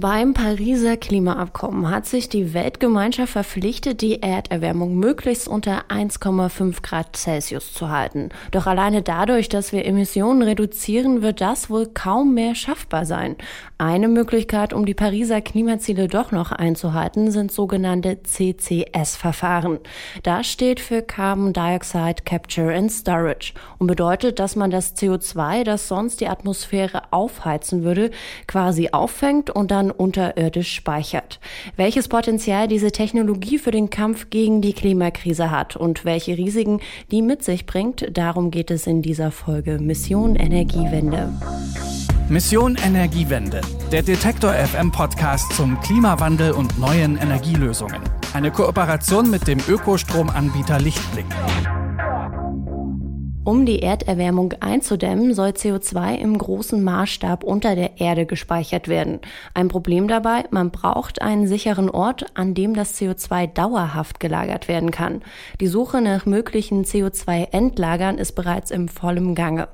Beim Pariser Klimaabkommen hat sich die Weltgemeinschaft verpflichtet, die Erderwärmung möglichst unter 1,5 Grad Celsius zu halten. Doch alleine dadurch, dass wir Emissionen reduzieren, wird das wohl kaum mehr schaffbar sein. Eine Möglichkeit, um die Pariser Klimaziele doch noch einzuhalten, sind sogenannte CCS-Verfahren. Das steht für Carbon Dioxide Capture and Storage und bedeutet, dass man das CO2, das sonst die Atmosphäre aufheizen würde, quasi auffängt und dann unterirdisch speichert. Welches Potenzial diese Technologie für den Kampf gegen die Klimakrise hat und welche Risiken die mit sich bringt, darum geht es in dieser Folge Mission Energiewende. Mission Energiewende, der Detektor FM Podcast zum Klimawandel und neuen Energielösungen. Eine Kooperation mit dem Ökostromanbieter Lichtblick. Um die Erderwärmung einzudämmen, soll CO2 im großen Maßstab unter der Erde gespeichert werden. Ein Problem dabei, man braucht einen sicheren Ort, an dem das CO2 dauerhaft gelagert werden kann. Die Suche nach möglichen CO2-Endlagern ist bereits im vollen Gange.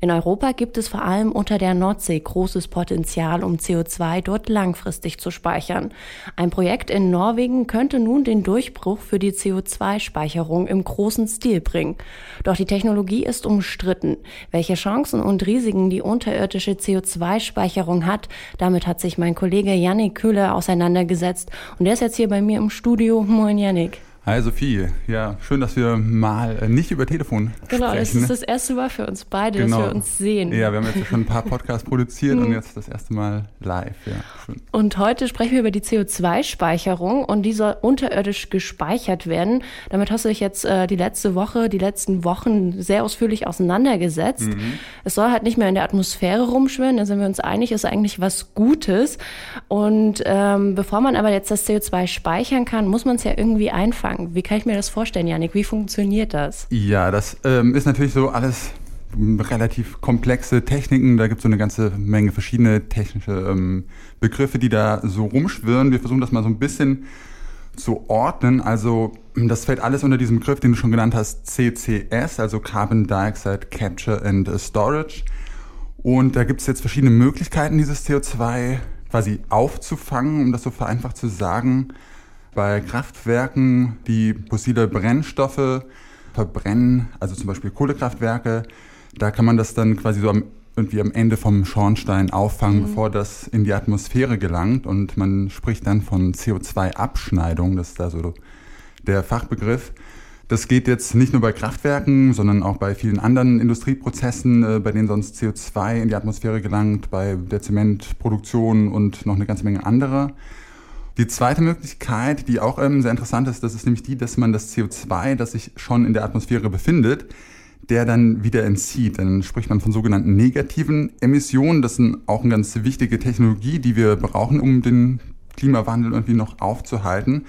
In Europa gibt es vor allem unter der Nordsee großes Potenzial, um CO2 dort langfristig zu speichern. Ein Projekt in Norwegen könnte nun den Durchbruch für die CO2-Speicherung im großen Stil bringen. Doch die Technologie Technologie ist umstritten. Welche Chancen und Risiken die unterirdische CO2-Speicherung hat, damit hat sich mein Kollege Yannick Köhler auseinandergesetzt. Und der ist jetzt hier bei mir im Studio. Moin Yannick. Hi Sophie, ja, schön, dass wir mal äh, nicht über Telefon genau, sprechen. Genau, das ist das erste Mal für uns beide, genau. dass wir uns sehen. Ja, wir haben jetzt schon ein paar Podcasts produziert und jetzt das erste Mal live. Ja, schön. Und heute sprechen wir über die CO2-Speicherung und die soll unterirdisch gespeichert werden. Damit hast du dich jetzt äh, die letzte Woche, die letzten Wochen sehr ausführlich auseinandergesetzt. Mhm. Es soll halt nicht mehr in der Atmosphäre rumschwirren, da sind wir uns einig, ist eigentlich was Gutes. Und ähm, bevor man aber jetzt das CO2 speichern kann, muss man es ja irgendwie einfangen sagen. Wie kann ich mir das vorstellen, Janik? Wie funktioniert das? Ja, das ähm, ist natürlich so alles relativ komplexe Techniken. Da gibt es so eine ganze Menge verschiedene technische ähm, Begriffe, die da so rumschwirren. Wir versuchen das mal so ein bisschen zu ordnen. Also das fällt alles unter diesem Begriff, den du schon genannt hast, CCS, also Carbon Dioxide Capture and Storage. Und da gibt es jetzt verschiedene Möglichkeiten, dieses CO2 quasi aufzufangen, um das so vereinfacht zu sagen bei Kraftwerken, die fossile Brennstoffe verbrennen, also zum Beispiel Kohlekraftwerke, da kann man das dann quasi so am, irgendwie am Ende vom Schornstein auffangen, mhm. bevor das in die Atmosphäre gelangt. Und man spricht dann von CO2-Abschneidung, das ist da so der Fachbegriff. Das geht jetzt nicht nur bei Kraftwerken, sondern auch bei vielen anderen Industrieprozessen, äh, bei denen sonst CO2 in die Atmosphäre gelangt, bei der Zementproduktion und noch eine ganze Menge anderer. Die zweite Möglichkeit, die auch ähm, sehr interessant ist, das ist nämlich die, dass man das CO2, das sich schon in der Atmosphäre befindet, der dann wieder entzieht. Dann spricht man von sogenannten negativen Emissionen. Das ist auch eine ganz wichtige Technologie, die wir brauchen, um den Klimawandel irgendwie noch aufzuhalten.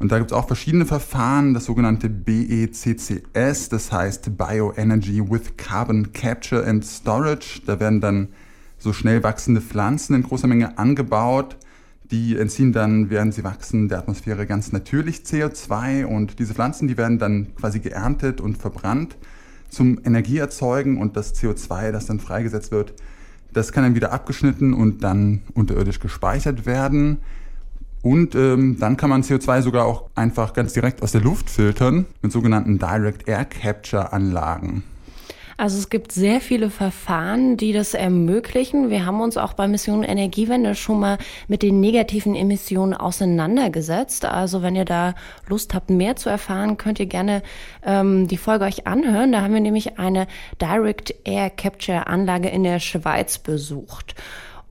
Und da gibt es auch verschiedene Verfahren, das sogenannte BECCS, das heißt Bioenergy with Carbon Capture and Storage. Da werden dann so schnell wachsende Pflanzen in großer Menge angebaut die entziehen dann, während sie wachsen, der Atmosphäre ganz natürlich CO2 und diese Pflanzen, die werden dann quasi geerntet und verbrannt zum Energieerzeugen und das CO2, das dann freigesetzt wird, das kann dann wieder abgeschnitten und dann unterirdisch gespeichert werden. Und ähm, dann kann man CO2 sogar auch einfach ganz direkt aus der Luft filtern mit sogenannten Direct Air Capture Anlagen. Also es gibt sehr viele Verfahren, die das ermöglichen. Wir haben uns auch bei Mission Energiewende schon mal mit den negativen Emissionen auseinandergesetzt. Also wenn ihr da Lust habt, mehr zu erfahren, könnt ihr gerne ähm, die Folge euch anhören. Da haben wir nämlich eine Direct Air Capture Anlage in der Schweiz besucht.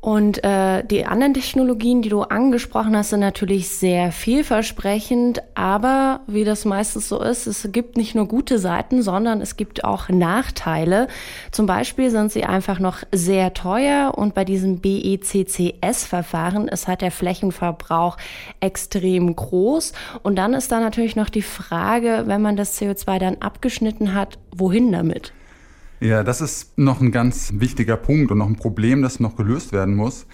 Und äh, die anderen Technologien, die du angesprochen hast, sind natürlich sehr vielversprechend, aber wie das meistens so ist, es gibt nicht nur gute Seiten, sondern es gibt auch Nachteile. Zum Beispiel sind sie einfach noch sehr teuer und bei diesem BECCS-Verfahren ist halt der Flächenverbrauch extrem groß. Und dann ist da natürlich noch die Frage, wenn man das CO2 dann abgeschnitten hat, wohin damit? Ja, das ist noch ein ganz wichtiger Punkt und noch ein Problem, das noch gelöst werden muss.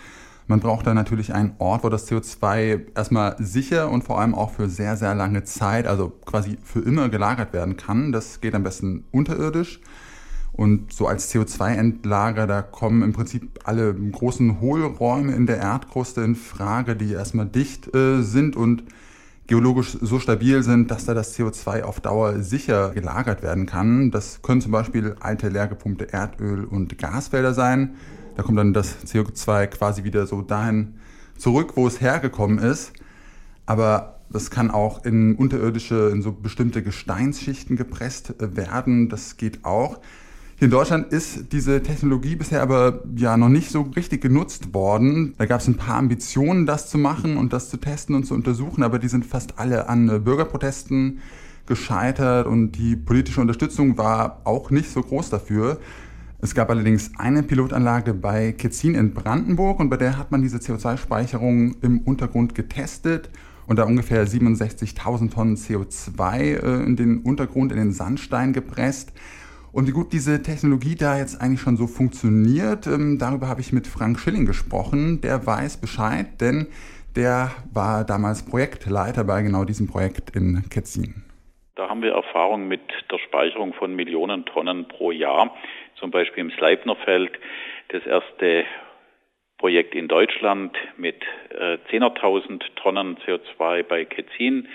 Man braucht da natürlich einen Ort, wo das CO2 erstmal sicher und vor allem auch für sehr, sehr lange Zeit, also quasi für immer gelagert werden kann. Das geht am besten unterirdisch. Und so als CO2-Endlager, da kommen im Prinzip alle großen Hohlräume in der Erdkruste in Frage, die erstmal dicht äh, sind und geologisch so stabil sind, dass da das CO2 auf Dauer sicher gelagert werden kann. Das können zum Beispiel alte leer gepumpte Erdöl- und Gasfelder sein. Da kommt dann das CO2 quasi wieder so dahin zurück, wo es hergekommen ist. Aber das kann auch in unterirdische, in so bestimmte Gesteinsschichten gepresst werden. Das geht auch. Hier in Deutschland ist diese Technologie bisher aber ja noch nicht so richtig genutzt worden. Da gab es ein paar Ambitionen, das zu machen und das zu testen und zu untersuchen, aber die sind fast alle an Bürgerprotesten gescheitert und die politische Unterstützung war auch nicht so groß dafür. Es gab allerdings eine Pilotanlage bei Ketzin in Brandenburg und bei der hat man diese CO2-Speicherung im Untergrund getestet und da ungefähr 67.000 Tonnen CO2 äh, in den Untergrund, in den Sandstein gepresst. Und wie gut diese Technologie da jetzt eigentlich schon so funktioniert, ähm, darüber habe ich mit Frank Schilling gesprochen. Der weiß Bescheid, denn der war damals Projektleiter bei genau diesem Projekt in Ketzin. Da haben wir Erfahrung mit der Speicherung von Millionen Tonnen pro Jahr. Zum Beispiel im Sleipnerfeld das erste Projekt in Deutschland mit äh, 10.000 Tonnen CO2 bei Ketzin.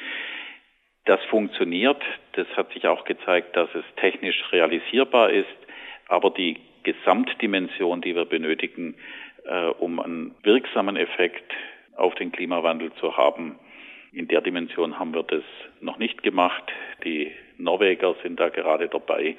Das funktioniert. Das hat sich auch gezeigt, dass es technisch realisierbar ist. Aber die Gesamtdimension, die wir benötigen, äh, um einen wirksamen Effekt auf den Klimawandel zu haben, in der Dimension haben wir das noch nicht gemacht. Die Norweger sind da gerade dabei,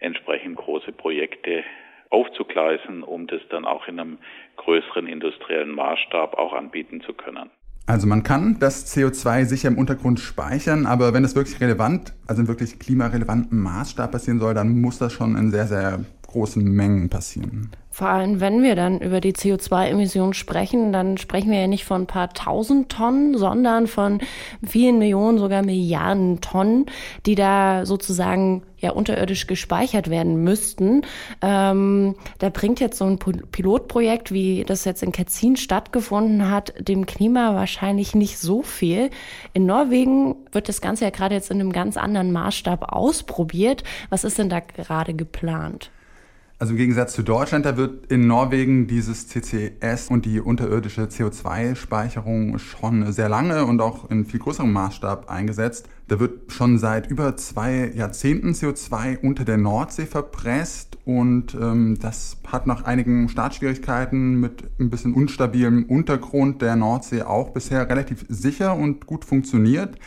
entsprechend große Projekte aufzugleisen, um das dann auch in einem größeren industriellen Maßstab auch anbieten zu können. Also man kann das CO2 sicher im Untergrund speichern, aber wenn es wirklich relevant, also in wirklich klimarelevantem Maßstab passieren soll, dann muss das schon in sehr, sehr großen Mengen passieren. Vor allem, wenn wir dann über die CO2-Emissionen sprechen, dann sprechen wir ja nicht von ein paar tausend Tonnen, sondern von vielen Millionen, sogar Milliarden Tonnen, die da sozusagen ja unterirdisch gespeichert werden müssten. Ähm, da bringt jetzt so ein Pilotprojekt, wie das jetzt in Ketzin stattgefunden hat, dem Klima wahrscheinlich nicht so viel. In Norwegen wird das Ganze ja gerade jetzt in einem ganz anderen Maßstab ausprobiert. Was ist denn da gerade geplant? Also im Gegensatz zu Deutschland, da wird in Norwegen dieses CCS und die unterirdische CO2-Speicherung schon sehr lange und auch in viel größerem Maßstab eingesetzt. Da wird schon seit über zwei Jahrzehnten CO2 unter der Nordsee verpresst und ähm, das hat nach einigen Startschwierigkeiten mit ein bisschen unstabilem Untergrund der Nordsee auch bisher relativ sicher und gut funktioniert.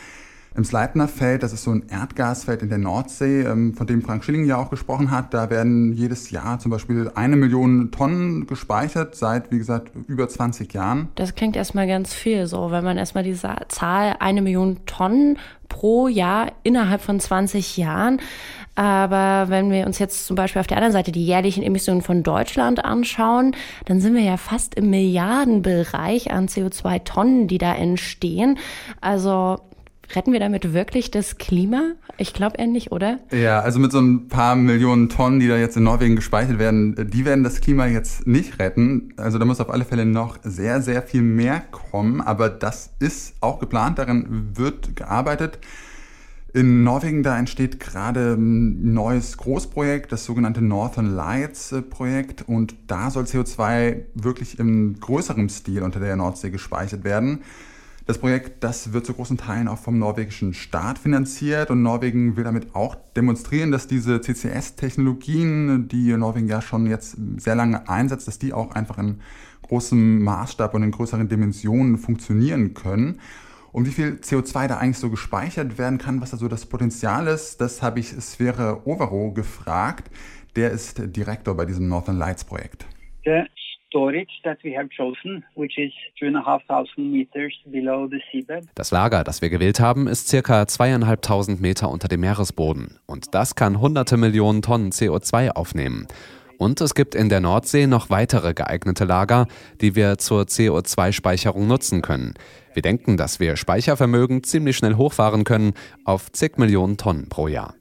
Im Sleipnerfeld, das ist so ein Erdgasfeld in der Nordsee, ähm, von dem Frank Schilling ja auch gesprochen hat, da werden jedes Jahr zum Beispiel eine Million Tonnen gespeichert, seit, wie gesagt, über 20 Jahren. Das klingt erstmal ganz viel so, wenn man erstmal diese Zahl eine Million Tonnen pro Jahr innerhalb von 20 Jahren. Aber wenn wir uns jetzt zum Beispiel auf der anderen Seite die jährlichen Emissionen von Deutschland anschauen, dann sind wir ja fast im Milliardenbereich an CO2-Tonnen, die da entstehen. Also Retten wir damit wirklich das Klima? Ich glaube eher nicht, oder? Ja, also mit so ein paar Millionen Tonnen, die da jetzt in Norwegen gespeichert werden, die werden das Klima jetzt nicht retten. Also da muss auf alle Fälle noch sehr, sehr viel mehr kommen. Aber das ist auch geplant, daran wird gearbeitet. In Norwegen, da entsteht gerade ein neues Großprojekt, das sogenannte Northern Lights äh, Projekt. Und da soll CO2 wirklich im größeren Stil unter der Nordsee gespeichert werden. Das Projekt, das wird zu großen Teilen auch vom norwegischen Staat finanziert und Norwegen will damit auch demonstrieren, dass diese CCS-Technologien, die Norwegen ja schon jetzt sehr lange einsetzt, dass die auch einfach in großem Maßstab und in größeren Dimensionen funktionieren können. Und wie viel CO2 da eigentlich so gespeichert werden kann, was da so das Potenzial ist, das habe ich Sverre Overo gefragt. Der ist Direktor bei diesem Northern Lights Projekt. Ja, storage that we have chosen, which is 2,500 meters below the seabed. Das Lager, das wir gewählt haben, ist circa zweieinhalbtausend Meter unter dem Meeresboden. Und das kann hunderte Millionen Tonnen CO2 aufnehmen. Und es gibt in der Nordsee noch weitere geeignete Lager, die wir zur CO2-Speicherung nutzen können. Wir denken, dass wir Speichervermögen ziemlich schnell hochfahren können auf zig Millionen Tonnen pro Jahr.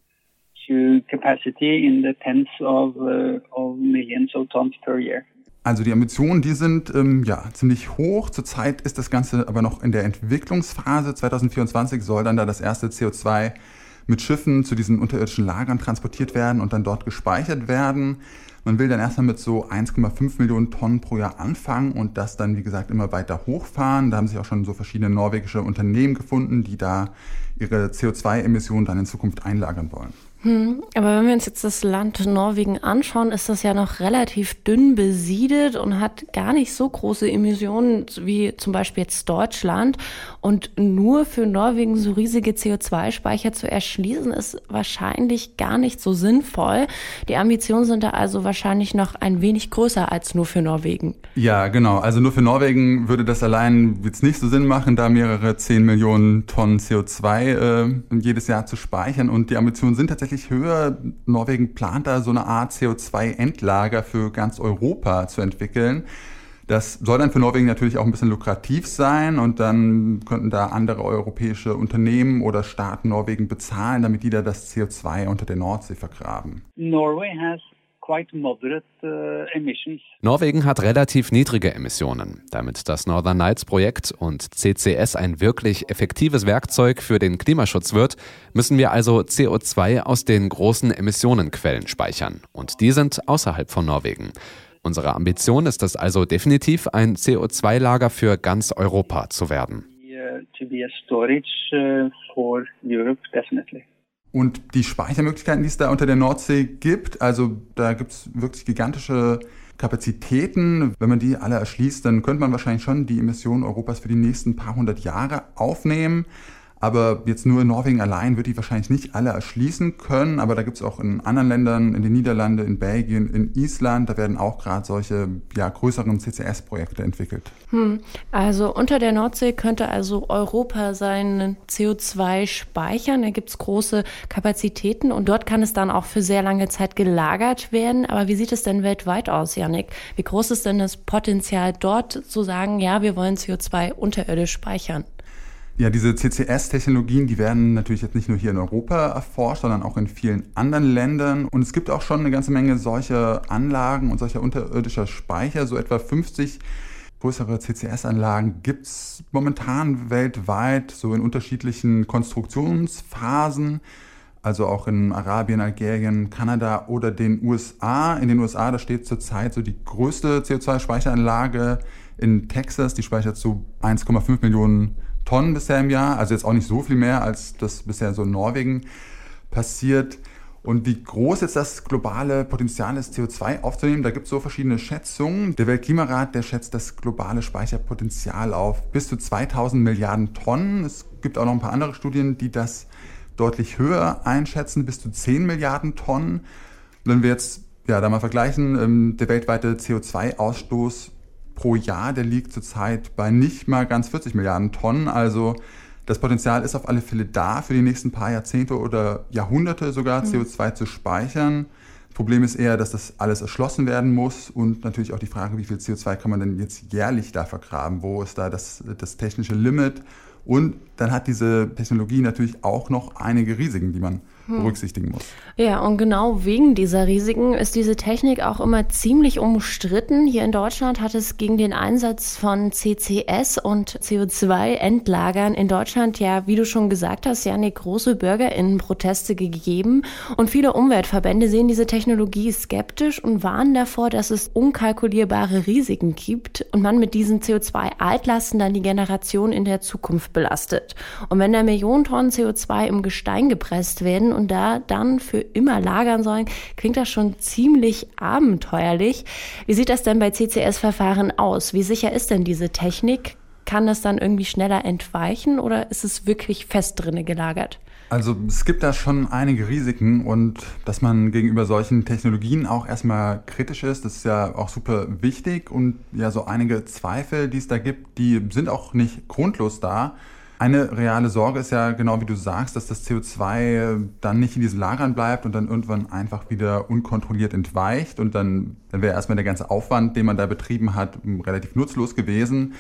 Capacity in the tens of, uh, of millions of tons per year. Also die Ambitionen, die sind ähm, ja ziemlich hoch. Zurzeit ist das Ganze aber noch in der Entwicklungsphase. 2024 soll dann da das erste CO2 mit Schiffen zu diesen unterirdischen Lagern transportiert werden und dann dort gespeichert werden. Man will dann erstmal mit so 1,5 Millionen Tonnen pro Jahr anfangen und das dann, wie gesagt, immer weiter hochfahren. Da haben sich auch schon so verschiedene norwegische Unternehmen gefunden, die da ihre CO2-Emissionen dann in Zukunft einlagern wollen. Hm, aber wenn wir uns jetzt das Land Norwegen anschauen, ist das ja noch relativ dünn besiedelt und hat gar nicht so große Emissionen wie zum Beispiel jetzt Deutschland. Und nur für Norwegen so riesige CO2-Speicher zu erschließen, ist wahrscheinlich gar nicht so sinnvoll. Die Ambitionen sind da also wahrscheinlich noch ein wenig größer als nur für Norwegen. Ja, genau. Also nur für Norwegen würde das allein jetzt nicht so Sinn machen, da mehrere 10 Millionen Tonnen CO2 äh, jedes Jahr zu speichern. Und die Ambitionen sind tatsächlich tatsächlich höher. Norwegen plant da so eine Art CO2-Endlager für ganz Europa zu entwickeln. Das soll dann für Norwegen natürlich auch ein bisschen lukrativ sein und dann könnten da andere europäische Unternehmen oder Staaten Norwegen bezahlen, damit die da das CO2 unter der Nordsee vergraben. Norway has Norwegen hat relativ niedrige Emissionen. Damit das Northern Lights Projekt und CCS ein wirklich effektives Werkzeug für den Klimaschutz wird, müssen wir also CO2 aus den großen Emissionenquellen speichern. Und die sind außerhalb von Norwegen. Unsere Ambition ist es also definitiv, ein CO2-Lager für ganz Europa zu werden. To be a storage uh, for Europe, definitely. Und die Speichermöglichkeiten, die es da unter der Nordsee gibt, also da gibt es wirklich gigantische Kapazitäten. Wenn man die alle erschließt, dann könnte man wahrscheinlich schon die Emissionen Europas für die nächsten paar hundert Jahre aufnehmen. Aber jetzt nur in Norwegen allein wird die wahrscheinlich nicht alle erschließen können. Aber da gibt es auch in anderen Ländern, in den Niederlanden, in Belgien, in Island, da werden auch gerade solche ja, größeren CCS-Projekte entwickelt. Hm. Also unter der Nordsee könnte also Europa sein CO2 speichern. Da gibt es große Kapazitäten und dort kann es dann auch für sehr lange Zeit gelagert werden. Aber wie sieht es denn weltweit aus, Janik? Wie groß ist denn das Potenzial dort zu sagen, ja, wir wollen CO2 unterirdisch speichern? Ja, diese CCS-Technologien, die werden natürlich jetzt nicht nur hier in Europa erforscht, sondern auch in vielen anderen Ländern. Und es gibt auch schon eine ganze Menge solcher Anlagen und solcher unterirdischer Speicher. So etwa 50 größere CCS-Anlagen gibt es momentan weltweit, so in unterschiedlichen Konstruktionsphasen. Also auch in Arabien, Algerien, Kanada oder den USA. In den USA, da steht zurzeit so die größte CO2-Speicheranlage in Texas. Die speichert so 1,5 Millionen Tonnen bisher im Jahr, also jetzt auch nicht so viel mehr, als das bisher so in Norwegen passiert. Und wie groß jetzt das globale Potenzial ist, CO2 aufzunehmen, da gibt es so verschiedene Schätzungen. Der Weltklimarat, der schätzt das globale Speicherpotenzial auf bis zu 2000 Milliarden Tonnen. Es gibt auch noch ein paar andere Studien, die das deutlich höher einschätzen, bis zu 10 Milliarden Tonnen. Wenn wir jetzt ja, da mal vergleichen, ähm, der weltweite CO2-Ausstoß pro Jahr, der liegt zurzeit bei nicht mal ganz 40 Milliarden Tonnen. Also das Potenzial ist auf alle Fälle da, für die nächsten paar Jahrzehnte oder Jahrhunderte sogar mhm. CO2 zu speichern. Problem ist eher, dass das alles erschlossen werden muss und natürlich auch die Frage, wie viel CO2 kann man denn jetzt jährlich da vergraben? Wo ist da das, das technische Limit? Und dann hat diese Technologie natürlich auch noch einige Risiken, die man hm. Berücksichtigen muss. Ja, und genau wegen dieser Risiken ist diese Technik auch immer ziemlich umstritten. Hier in Deutschland hat es gegen den Einsatz von CCS und CO2-Endlagern in Deutschland ja, wie du schon gesagt hast, ja eine große Bürgerinnenproteste gegeben. Und viele Umweltverbände sehen diese Technologie skeptisch und warnen davor, dass es unkalkulierbare Risiken gibt und man mit diesen CO2-Altlasten dann die Generation in der Zukunft belastet. Und wenn da Millionen Tonnen CO2 im Gestein gepresst werden und da dann für immer lagern sollen, klingt das schon ziemlich abenteuerlich. Wie sieht das denn bei CCS-Verfahren aus? Wie sicher ist denn diese Technik? Kann das dann irgendwie schneller entweichen oder ist es wirklich fest drinne gelagert? Also es gibt da schon einige Risiken und dass man gegenüber solchen Technologien auch erstmal kritisch ist, das ist ja auch super wichtig und ja so einige Zweifel, die es da gibt, die sind auch nicht grundlos da. Eine reale Sorge ist ja genau wie du sagst, dass das CO2 dann nicht in diesen Lagern bleibt und dann irgendwann einfach wieder unkontrolliert entweicht und dann, dann wäre erstmal der ganze Aufwand, den man da betrieben hat, relativ nutzlos gewesen.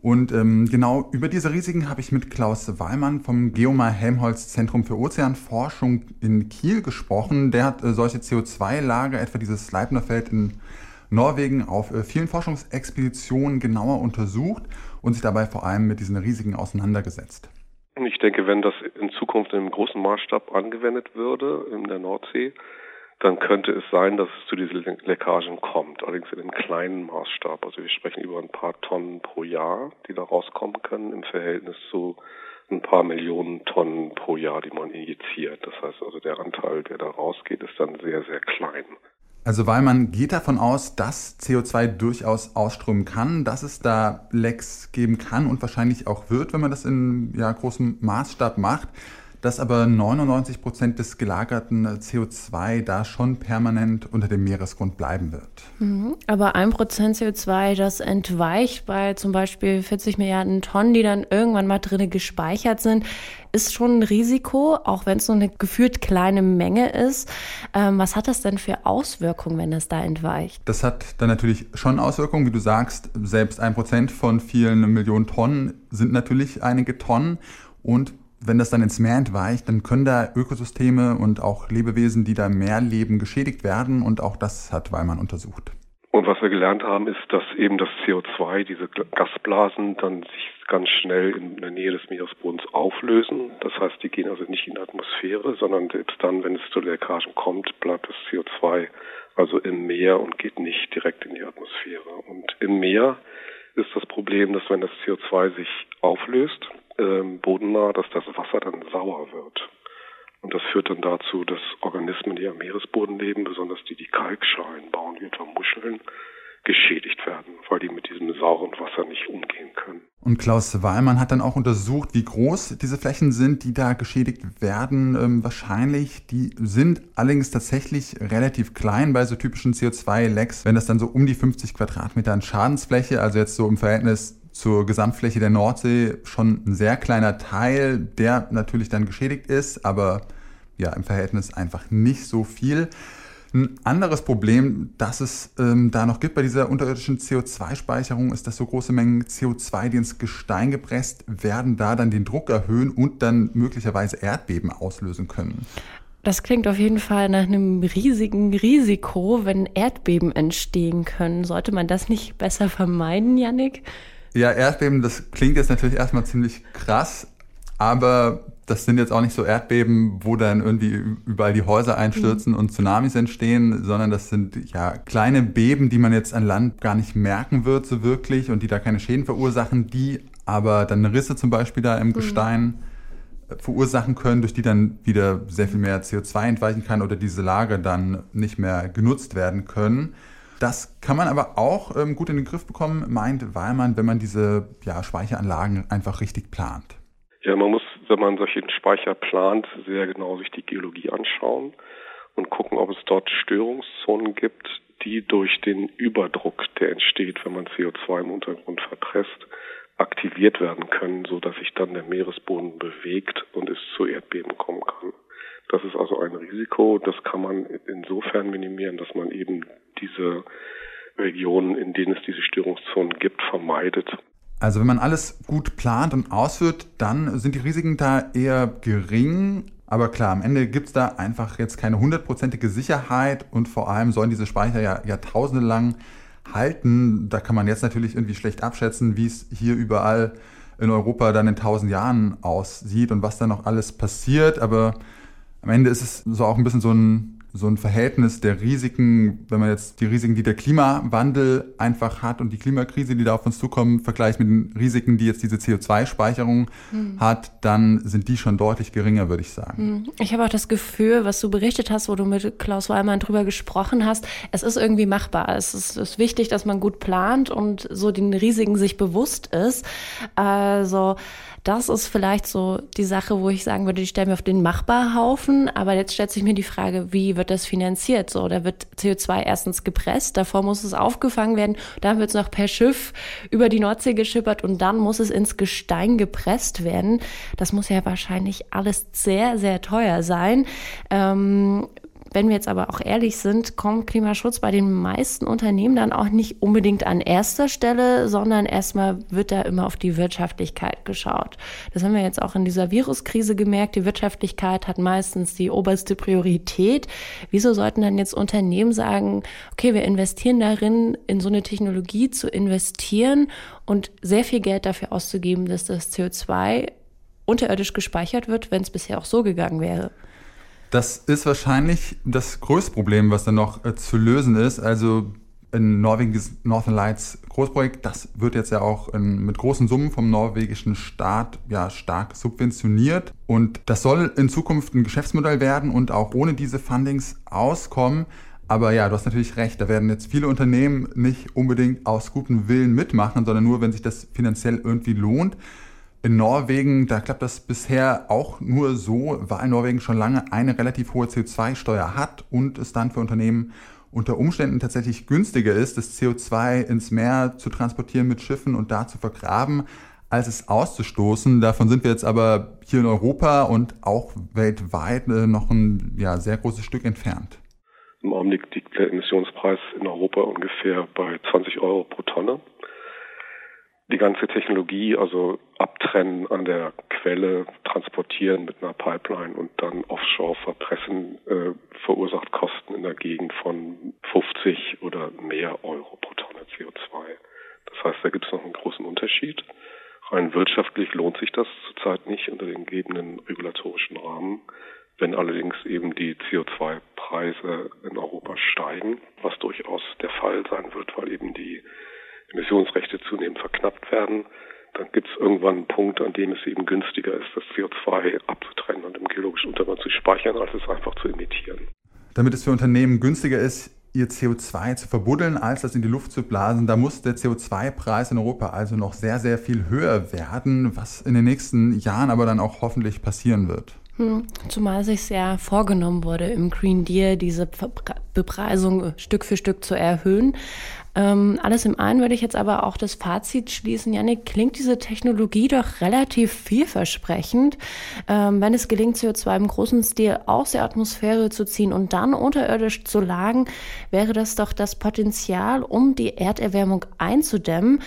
Und ähm, genau über diese Risiken habe ich mit Klaus Wallmann vom Geomar Helmholtz Zentrum für Ozeanforschung in Kiel gesprochen. Der hat äh, solche CO2-Lager, etwa dieses Sleipnerfeld in Norwegen, auf äh, vielen Forschungsexpeditionen genauer untersucht und sich dabei vor allem mit diesen Risiken auseinandergesetzt. Ich denke, wenn das in Zukunft im großen Maßstab angewendet würde in der Nordsee, dann könnte es sein, dass es zu diesen Leckagen kommt, allerdings in einem kleinen Maßstab. Also wir sprechen über ein paar Tonnen pro Jahr, die da rauskommen können im Verhältnis zu ein paar Millionen Tonnen pro Jahr, die man injiziert. Das heißt also, der Anteil, der da rausgeht, ist dann sehr, sehr klein. Also weil man geht davon aus, dass CO2 durchaus ausströmen kann, dass es da Lecks geben kann und wahrscheinlich auch wird, wenn man das in ja, großem Maßstab macht dass aber 99 Prozent des gelagerten CO2 da schon permanent unter dem Meeresgrund bleiben wird. Mhm. Aber ein Prozent CO2, das entweicht bei zum Beispiel 40 Milliarden Tonnen, die dann irgendwann mal drin gespeichert sind, ist schon ein Risiko, auch wenn es so eine gefühlt kleine Menge ist. Ähm, was hat das denn für Auswirkungen, wenn das da entweicht? Das hat dann natürlich schon Auswirkungen, wie du sagst. Selbst ein Prozent von vielen Millionen Tonnen sind natürlich einige Tonnen. Und wenn das dann ins Meer entweicht, dann können da Ökosysteme und auch Lebewesen, die da im Meer leben, geschädigt werden. Und auch das hat Weimann untersucht. Und was wir gelernt haben, ist, dass eben das CO2, diese Gasblasen, dann sich ganz schnell in der Nähe des Meeresbodens auflösen. Das heißt, die gehen also nicht in die Atmosphäre, sondern selbst dann, wenn es zu Leckagen kommt, bleibt das CO2 also im Meer und geht nicht direkt in die Atmosphäre. Und im Meer ist das Problem, dass wenn das CO2 sich auflöst, ähm, bodennah, dass das Wasser dann sauer wird. Und das führt dann dazu, dass Organismen, die am Meeresboden leben, besonders die, die Kalkschalen bauen, wie etwa Muscheln, geschädigt werden, weil die mit diesem sauren Wasser nicht umgehen können. Und Klaus Wallmann hat dann auch untersucht, wie groß diese Flächen sind, die da geschädigt werden. Ähm, wahrscheinlich, die sind allerdings tatsächlich relativ klein bei so typischen CO2-Lecks, wenn das dann so um die 50 Quadratmeter an Schadensfläche, also jetzt so im Verhältnis zur Gesamtfläche der Nordsee schon ein sehr kleiner Teil, der natürlich dann geschädigt ist, aber ja im Verhältnis einfach nicht so viel. Ein anderes Problem, das es ähm, da noch gibt bei dieser unterirdischen CO2-Speicherung, ist, dass so große Mengen CO2, die ins Gestein gepresst werden, da dann den Druck erhöhen und dann möglicherweise Erdbeben auslösen können. Das klingt auf jeden Fall nach einem riesigen Risiko, wenn Erdbeben entstehen können. Sollte man das nicht besser vermeiden, Yannick? Ja, Erdbeben, das klingt jetzt natürlich erstmal ziemlich krass, aber das sind jetzt auch nicht so Erdbeben, wo dann irgendwie überall die Häuser einstürzen mhm. und Tsunamis entstehen, sondern das sind ja kleine Beben, die man jetzt an Land gar nicht merken wird so wirklich und die da keine Schäden verursachen, die aber dann Risse zum Beispiel da im mhm. Gestein äh, verursachen können, durch die dann wieder sehr viel mehr CO2 entweichen kann oder diese Lager dann nicht mehr genutzt werden können. Das kann man aber auch ähm, gut in den Griff bekommen, meint Weilmann, wenn man diese ja, Speicheranlagen einfach richtig plant. Ja, man muss, wenn man solche Speicher plant, sehr genau sich die Geologie anschauen und gucken, ob es dort Störungszonen gibt, die durch den Überdruck, der entsteht, wenn man CO2 im Untergrund verpresst, aktiviert werden können, so dass sich dann der Meeresboden bewegt und es zu Erdbeben kommen kann. Das ist also ein Risiko. Das kann man insofern minimieren, dass man eben diese Regionen, in denen es diese Störungszonen gibt, vermeidet. Also wenn man alles gut plant und ausführt, dann sind die Risiken da eher gering. Aber klar, am Ende gibt es da einfach jetzt keine hundertprozentige Sicherheit und vor allem sollen diese Speicher ja jahrtausende lang halten. Da kann man jetzt natürlich irgendwie schlecht abschätzen, wie es hier überall in Europa dann in tausend Jahren aussieht und was da noch alles passiert. Aber am Ende ist es so auch ein bisschen so ein, so ein Verhältnis der Risiken, wenn man jetzt die Risiken, die der Klimawandel einfach hat und die Klimakrise, die da auf uns zukommen, vergleicht mit den Risiken, die jetzt diese CO2-Speicherung mhm. hat, dann sind die schon deutlich geringer, würde ich sagen. Hm. Ich habe auch das Gefühl, was du berichtet hast, wo du mit Klaus Weimann drüber gesprochen hast, es ist irgendwie machbar. Es ist, ist wichtig, dass man gut plant und so den Risiken sich bewusst ist. Also das ist vielleicht so die Sache, wo ich sagen würde, die stellen wir auf den Machbarhaufen. Aber jetzt stellt sich mir die Frage, wie wird das finanziert? So, da wird CO2 erstens gepresst, davor muss es aufgefangen werden, dann wird es noch per Schiff über die Nordsee geschippert und dann muss es ins Gestein gepresst werden. Das muss ja wahrscheinlich alles sehr, sehr teuer sein. Ähm, wenn wir jetzt aber auch ehrlich sind, kommt Klimaschutz bei den meisten Unternehmen dann auch nicht unbedingt an erster Stelle, sondern erstmal wird da immer auf die Wirtschaftlichkeit geschaut. Das haben wir jetzt auch in dieser Viruskrise gemerkt. Die Wirtschaftlichkeit hat meistens die oberste Priorität. Wieso sollten dann jetzt Unternehmen sagen, okay, wir investieren darin, in so eine Technologie zu investieren und sehr viel Geld dafür auszugeben, dass das CO2 unterirdisch gespeichert wird, wenn es bisher auch so gegangen wäre? Das ist wahrscheinlich das größte Problem, was dann noch äh, zu lösen ist. Also ein norwegisches Northern Lights Großprojekt, das wird jetzt ja auch in, mit großen Summen vom norwegischen Staat ja stark subventioniert und das soll in Zukunft ein Geschäftsmodell werden und auch ohne diese Fundings auskommen. Aber ja, du hast natürlich recht, da werden jetzt viele Unternehmen nicht unbedingt aus gutem Willen mitmachen, sondern nur, wenn sich das finanziell irgendwie lohnt. In Norwegen, da klappt das bisher auch nur so, weil Norwegen schon lange eine relativ hohe CO2-Steuer hat und es dann für Unternehmen unter Umständen tatsächlich günstiger ist, das CO2 ins Meer zu transportieren mit Schiffen und da zu vergraben, als es auszustoßen. Davon sind wir jetzt aber hier in Europa und auch weltweit äh, noch ein ja, sehr großes Stück entfernt. Im Augenblick liegt der Emissionspreis in Europa ungefähr bei 20 Euro pro Tonne die ganze Technologie, also abtrennen an der Quelle, transportieren mit einer Pipeline und dann offshore verpressen, äh, verursacht Kosten in der Gegend von 50 oder mehr Euro pro Tonne CO2. Das heißt, da gibt es noch einen großen Unterschied. Rein wirtschaftlich lohnt sich das zurzeit nicht unter den gegebenen regulatorischen Rahmen. Wenn allerdings eben die CO2-Preise in Europa steigen, was durchaus der Fall sein wird, weil eben die Emissionsrechte zunehmend verknappt werden, dann gibt es irgendwann einen Punkt, an dem es eben günstiger ist, das CO2 abzutrennen und im geologischen Untergrund zu speichern, als es einfach zu emittieren. Damit es für Unternehmen günstiger ist, ihr CO2 zu verbuddeln, als das in die Luft zu blasen, da muss der CO2-Preis in Europa also noch sehr, sehr viel höher werden, was in den nächsten Jahren aber dann auch hoffentlich passieren wird. Hm, zumal sich ja vorgenommen wurde, im Green Deal diese Bepreisung Stück für Stück zu erhöhen. Ähm, alles im einen würde ich jetzt aber auch das Fazit schließen. Janik, klingt diese Technologie doch relativ vielversprechend. Ähm, wenn es gelingt, CO2 im großen Stil aus der Atmosphäre zu ziehen und dann unterirdisch zu lagern, wäre das doch das Potenzial, um die Erderwärmung einzudämmen.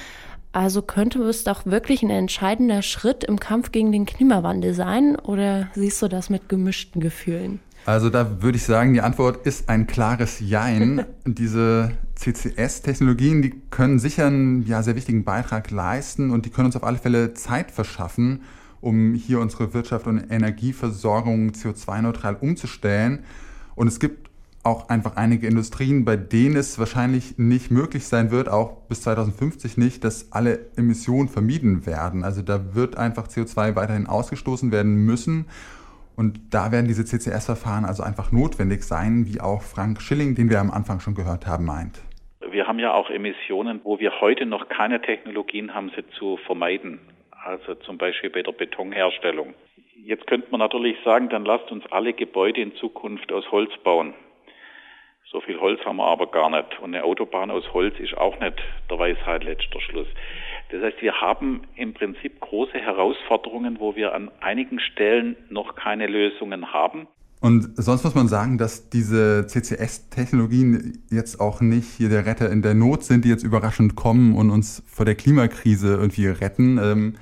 Also könnte es doch wirklich ein entscheidender Schritt im Kampf gegen den Klimawandel sein? Oder siehst du das mit gemischten Gefühlen? Also da würde ich sagen, die Antwort ist ein klares Jein. Diese CCS-Technologien, die können sicher einen ja, sehr wichtigen Beitrag leisten und die können uns auf alle Fälle Zeit verschaffen, um hier unsere Wirtschaft und Energieversorgung CO2-neutral umzustellen. Und es gibt auch einfach einige Industrien, bei denen es wahrscheinlich nicht möglich sein wird, auch bis 2050 nicht, dass alle Emissionen vermieden werden. Also da wird einfach CO2 weiterhin ausgestoßen werden müssen. Und da werden diese CCS-Verfahren also einfach notwendig sein, wie auch Frank Schilling, den wir am Anfang schon gehört haben, meint. Wir haben ja auch Emissionen, wo wir heute noch keine Technologien haben, sie zu vermeiden. Also zum Beispiel bei der Betonherstellung. Jetzt könnte man natürlich sagen, dann lasst uns alle Gebäude in Zukunft aus Holz bauen. So viel Holz haben wir aber gar nicht. Und eine Autobahn aus Holz ist auch nicht der Weisheit letzter Schluss. Das heißt, wir haben im Prinzip große Herausforderungen, wo wir an einigen Stellen noch keine Lösungen haben. Und sonst muss man sagen, dass diese CCS-Technologien jetzt auch nicht hier der Retter in der Not sind, die jetzt überraschend kommen und uns vor der Klimakrise irgendwie retten, ähm,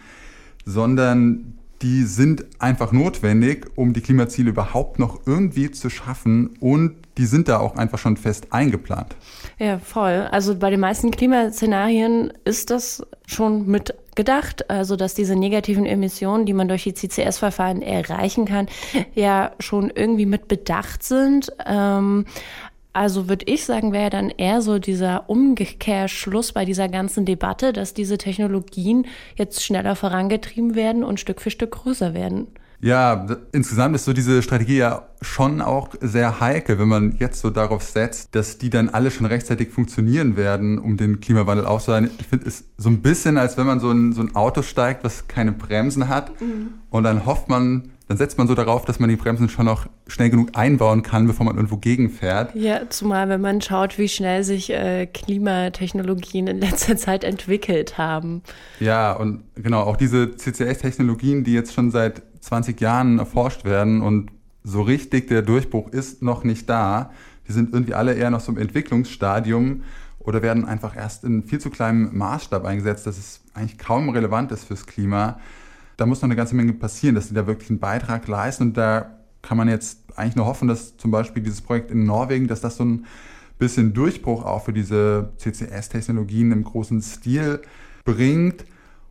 sondern die sind einfach notwendig, um die Klimaziele überhaupt noch irgendwie zu schaffen und die sind da auch einfach schon fest eingeplant. Ja, voll. Also bei den meisten Klimaszenarien ist das schon mit gedacht, also dass diese negativen Emissionen, die man durch die CCS-Verfahren erreichen kann, ja schon irgendwie mit bedacht sind. Ähm, also würde ich sagen, wäre dann eher so dieser Umkehrschluss bei dieser ganzen Debatte, dass diese Technologien jetzt schneller vorangetrieben werden und Stück für Stück größer werden. Ja, insgesamt ist so diese Strategie ja schon auch sehr heikel, wenn man jetzt so darauf setzt, dass die dann alle schon rechtzeitig funktionieren werden, um den Klimawandel auszuhalten. Ich finde es so ein bisschen, als wenn man so ein, so ein Auto steigt, was keine Bremsen hat mhm. und dann hofft man, dann setzt man so darauf, dass man die Bremsen schon noch schnell genug einbauen kann, bevor man irgendwo gegenfährt. Ja, zumal wenn man schaut, wie schnell sich äh, Klimatechnologien in letzter Zeit entwickelt haben. Ja, und genau, auch diese CCS-Technologien, die jetzt schon seit 20 Jahren erforscht werden und so richtig der Durchbruch ist noch nicht da. Die sind irgendwie alle eher noch so im Entwicklungsstadium oder werden einfach erst in viel zu kleinem Maßstab eingesetzt, dass es eigentlich kaum relevant ist fürs Klima da muss noch eine ganze Menge passieren, dass sie da wirklich einen Beitrag leisten. Und da kann man jetzt eigentlich nur hoffen, dass zum Beispiel dieses Projekt in Norwegen, dass das so ein bisschen Durchbruch auch für diese CCS-Technologien im großen Stil bringt.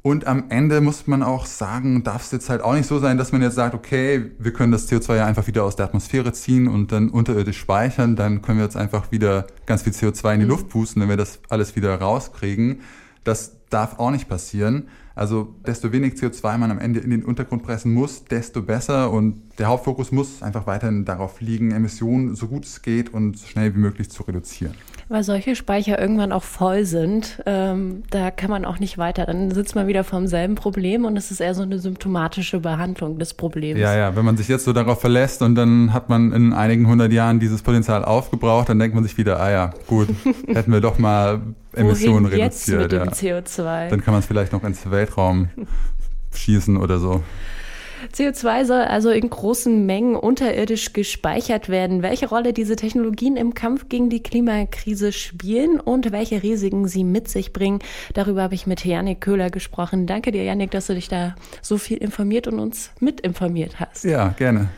Und am Ende muss man auch sagen, darf es jetzt halt auch nicht so sein, dass man jetzt sagt, okay, wir können das CO2 ja einfach wieder aus der Atmosphäre ziehen und dann unterirdisch speichern, dann können wir jetzt einfach wieder ganz viel CO2 in die mhm. Luft pusten, wenn wir das alles wieder rauskriegen. Das darf auch nicht passieren. Also desto weniger CO2 man am Ende in den Untergrund pressen muss, desto besser. Und der Hauptfokus muss einfach weiterhin darauf liegen, Emissionen so gut es geht und so schnell wie möglich zu reduzieren. Weil solche Speicher irgendwann auch voll sind, ähm, da kann man auch nicht weiter. Dann sitzt man wieder vom selben Problem und es ist eher so eine symptomatische Behandlung des Problems. Ja, ja, wenn man sich jetzt so darauf verlässt und dann hat man in einigen hundert Jahren dieses Potenzial aufgebraucht, dann denkt man sich wieder, ah ja, gut, hätten wir doch mal Emissionen Wohin reduziert. Jetzt mit dem CO2? Dann kann man es vielleicht noch ins Weltraum schießen oder so. CO2 soll also in großen Mengen unterirdisch gespeichert werden. Welche Rolle diese Technologien im Kampf gegen die Klimakrise spielen und welche Risiken sie mit sich bringen, darüber habe ich mit Janik Köhler gesprochen. Danke dir, Janik, dass du dich da so viel informiert und uns mitinformiert hast. Ja, gerne.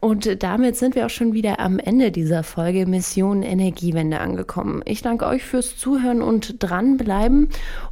Und damit sind wir auch schon wieder am Ende dieser Folge Mission Energiewende angekommen. Ich danke euch fürs Zuhören und dranbleiben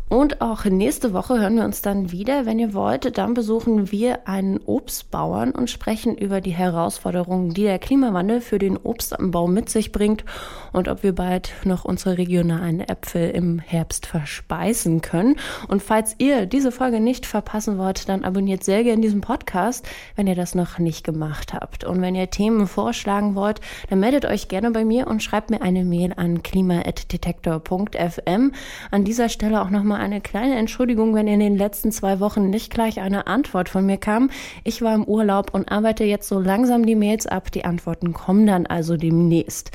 und auch nächste Woche hören wir uns dann wieder. Wenn ihr wollt, dann besuchen wir einen Obstbauern und sprechen über die Herausforderungen, die der Klimawandel für den Obstanbau mit sich bringt und ob wir bald noch unsere regionalen Äpfel im Herbst verspeisen können. Und falls ihr diese Folge nicht verpassen wollt, dann abonniert sehr gerne diesen Podcast, wenn ihr das noch nicht gemacht habt. Und wenn ihr Themen vorschlagen wollt, dann meldet euch gerne bei mir und schreibt mir eine Mail an klima.detektor.fm. An dieser Stelle auch nochmal eine kleine Entschuldigung, wenn in den letzten zwei Wochen nicht gleich eine Antwort von mir kam. Ich war im Urlaub und arbeite jetzt so langsam die Mails ab. Die Antworten kommen dann also demnächst.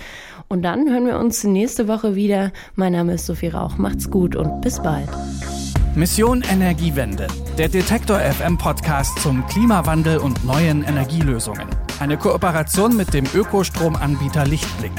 Und dann hören wir uns nächste Woche wieder. Mein Name ist Sophie Rauch. Macht's gut und bis bald. Mission Energiewende. Der Detektor FM Podcast zum Klimawandel und neuen Energielösungen. Eine Kooperation mit dem Ökostromanbieter Lichtblick.